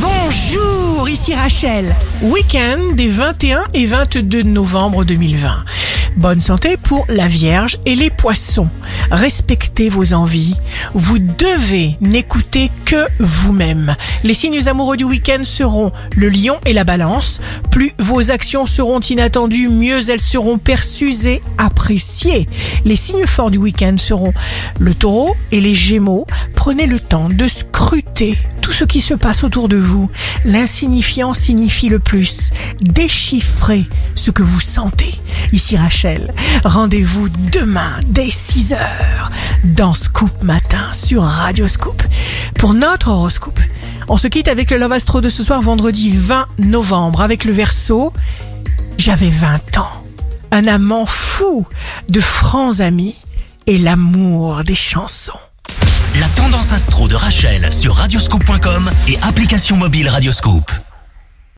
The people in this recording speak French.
Bonjour, ici Rachel. Week-end des 21 et 22 novembre 2020. Bonne santé pour la Vierge et les poissons. Respectez vos envies. Vous devez n'écouter que vous-même. Les signes amoureux du week-end seront le lion et la balance. Plus vos actions seront inattendues, mieux elles seront perçues et appréciées. Les signes forts du week-end seront le taureau et les gémeaux. Prenez le temps de scruter tout ce qui se passe autour de vous. L'insignifiant signifie le plus. Déchiffrez ce que vous sentez. Ici Rachel, rendez-vous demain dès 6h dans Scoop Matin sur Radio Scoop pour notre horoscope. On se quitte avec le Love Astro de ce soir vendredi 20 novembre avec le verso. J'avais 20 ans. Un amant fou de francs amis et l'amour des chansons. La tendance astro de Rachel sur radioscope.com et application mobile Radioscope.